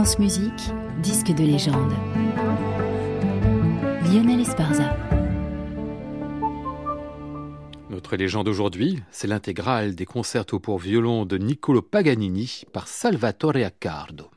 France Musique, disque de légende. Lionel Esparza. Notre légende aujourd'hui, c'est l'intégrale des concertos pour violon de Niccolo Paganini par Salvatore Accardo.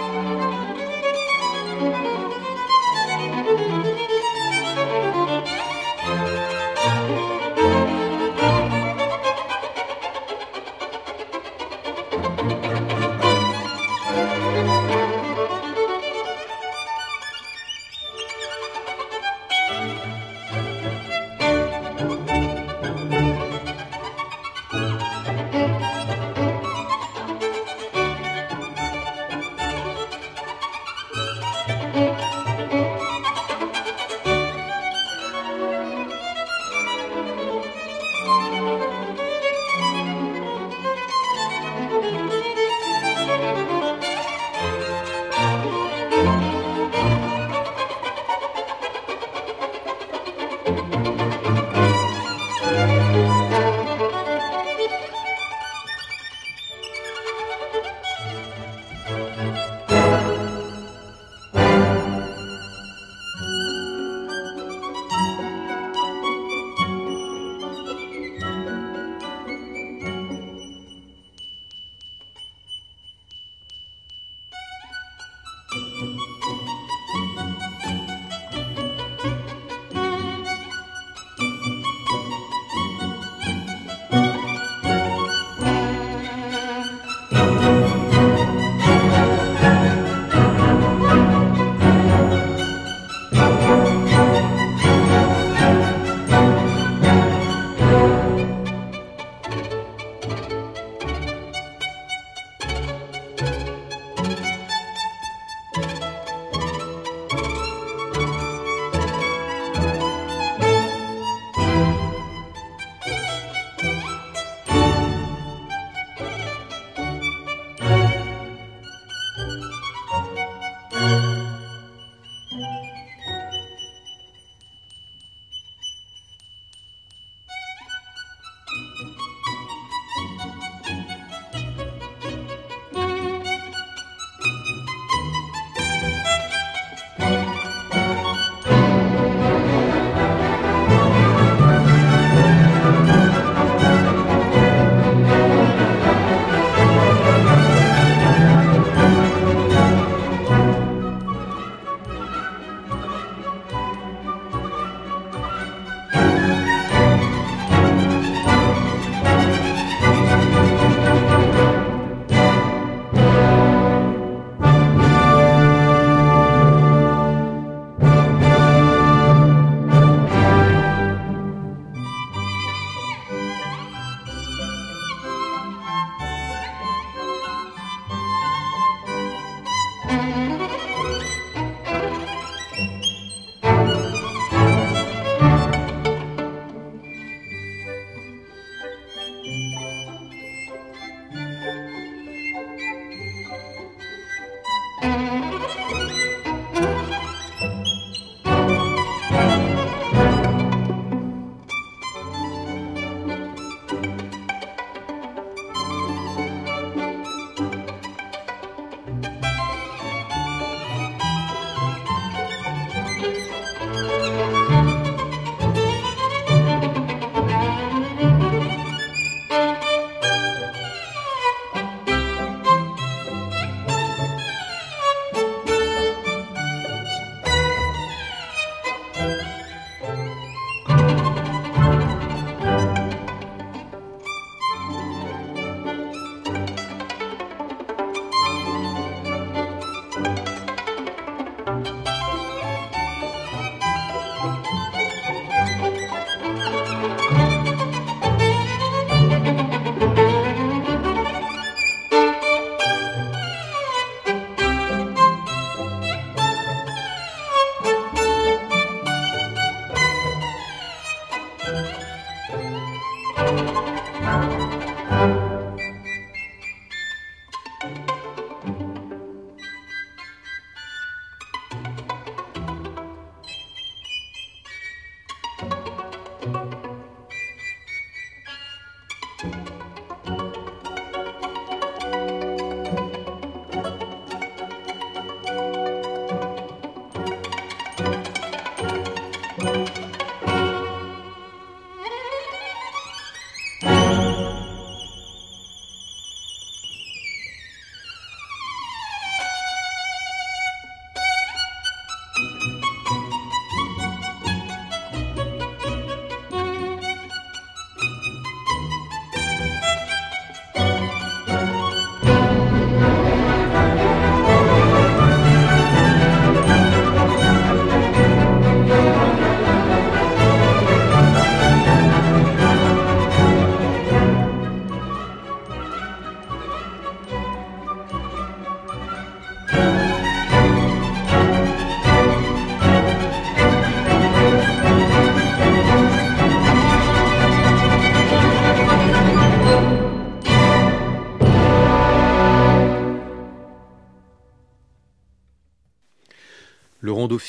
thank you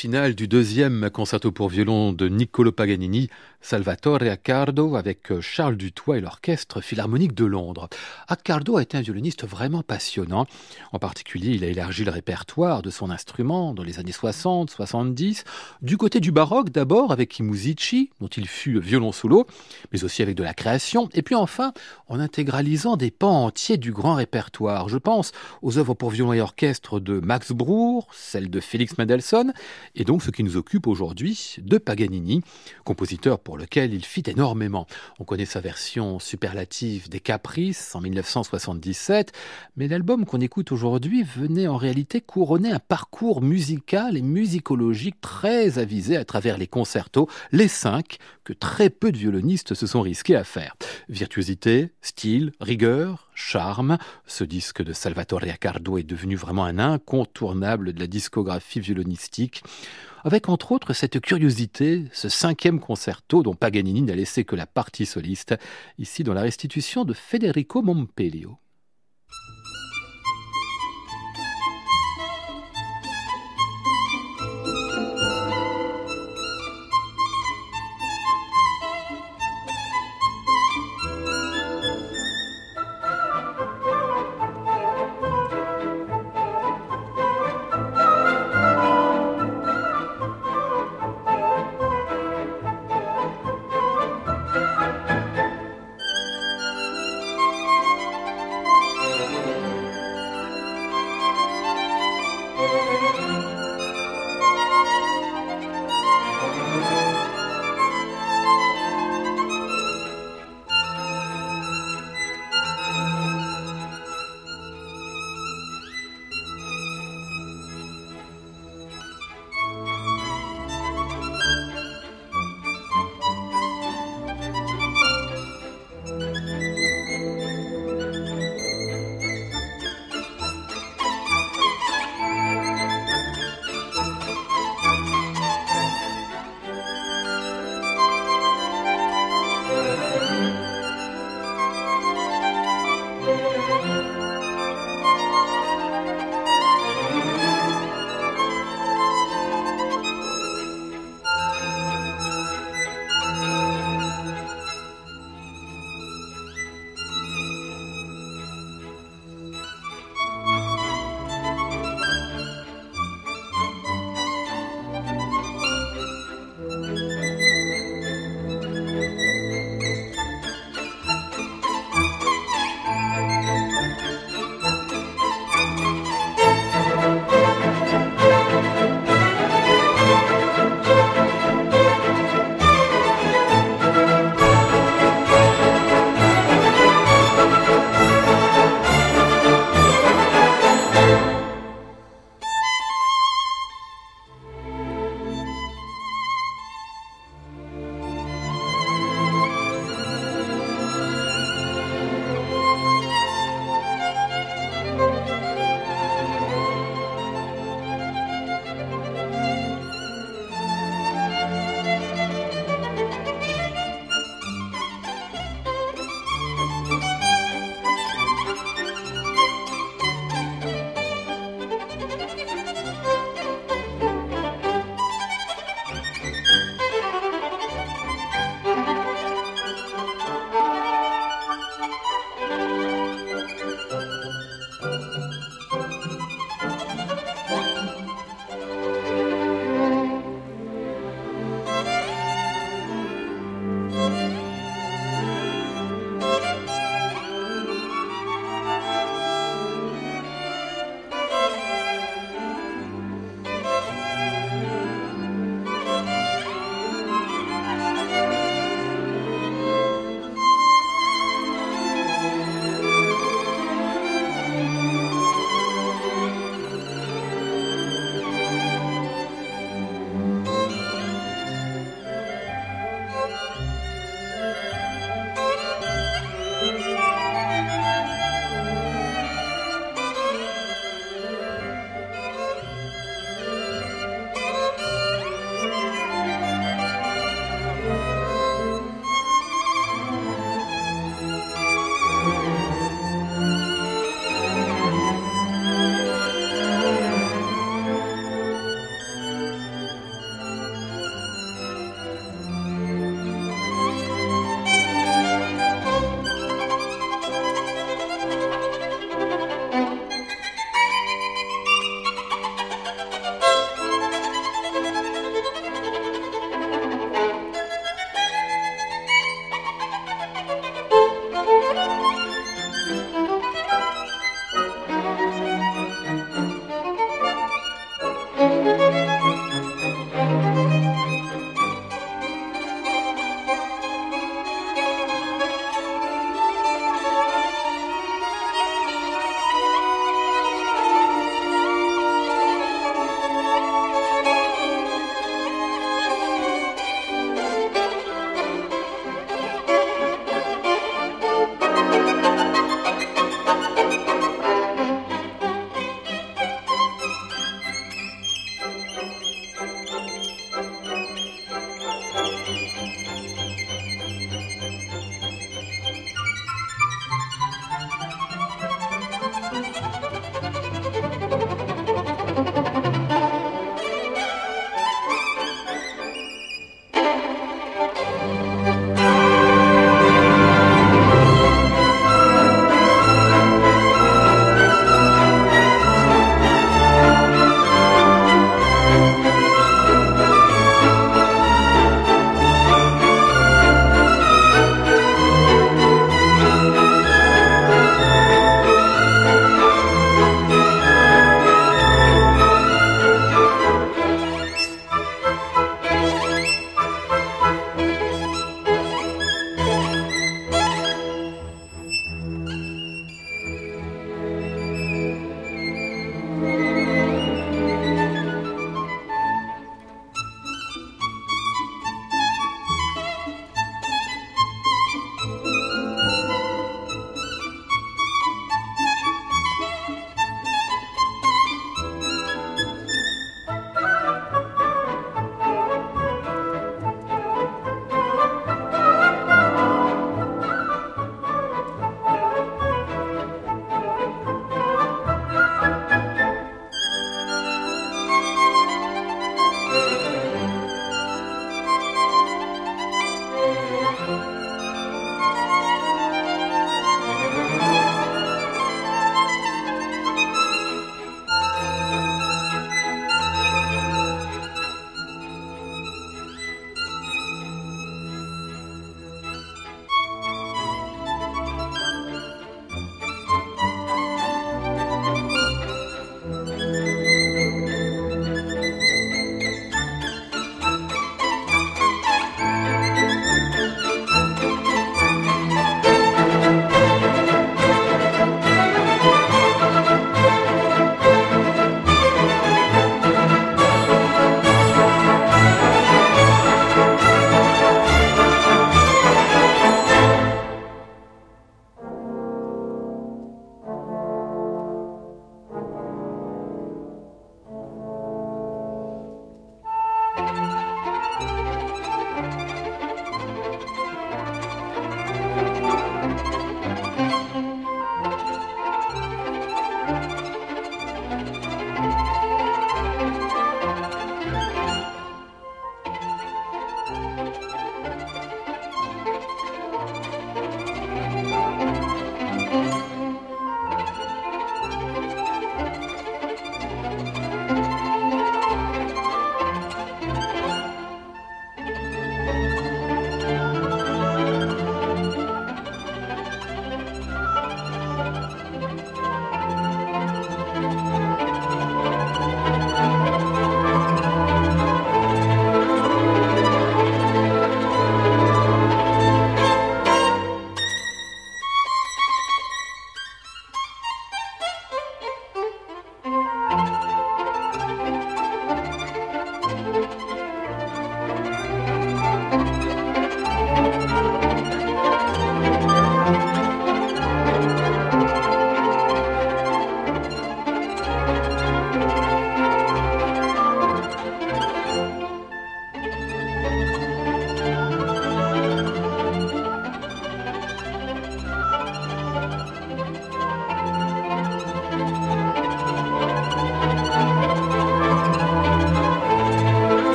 Final du deuxième concerto pour violon de Niccolo Paganini, Salvatore Accardo avec euh, Charles Dutoit et l'Orchestre Philharmonique de Londres. Accardo a été un violoniste vraiment passionnant. En particulier, il a élargi le répertoire de son instrument dans les années 60, 70, du côté du baroque d'abord avec i Musici, dont il fut violon solo, mais aussi avec de la création, et puis enfin en intégralisant des pans entiers du grand répertoire. Je pense aux œuvres pour violon et orchestre de Max Bruch, celles de Félix Mendelssohn, et donc ce qui nous occupe aujourd'hui de Paganini, compositeur pour lequel il fit énormément. On connaît sa version superlative des Caprices en 1977, mais l'album qu'on écoute aujourd'hui venait en réalité couronner un parcours musical et musicologique très avisé à travers les concertos, les cinq que très peu de violonistes se sont risqués à faire. Virtuosité, style, rigueur, charme, ce disque de Salvatore Accardo est devenu vraiment un incontournable de la discographie violonistique avec entre autres cette curiosité, ce cinquième concerto dont Paganini n'a laissé que la partie soliste, ici dans la restitution de Federico Mompelio.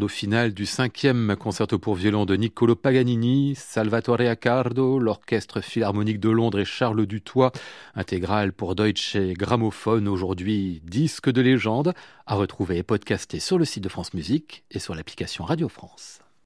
Rondo final du cinquième concerto pour violon de Niccolo Paganini, Salvatore Accardo, l'Orchestre Philharmonique de Londres et Charles Dutoit, intégrale pour Deutsche Grammophon, aujourd'hui disque de légende, à retrouver et podcaster sur le site de France Musique et sur l'application Radio France.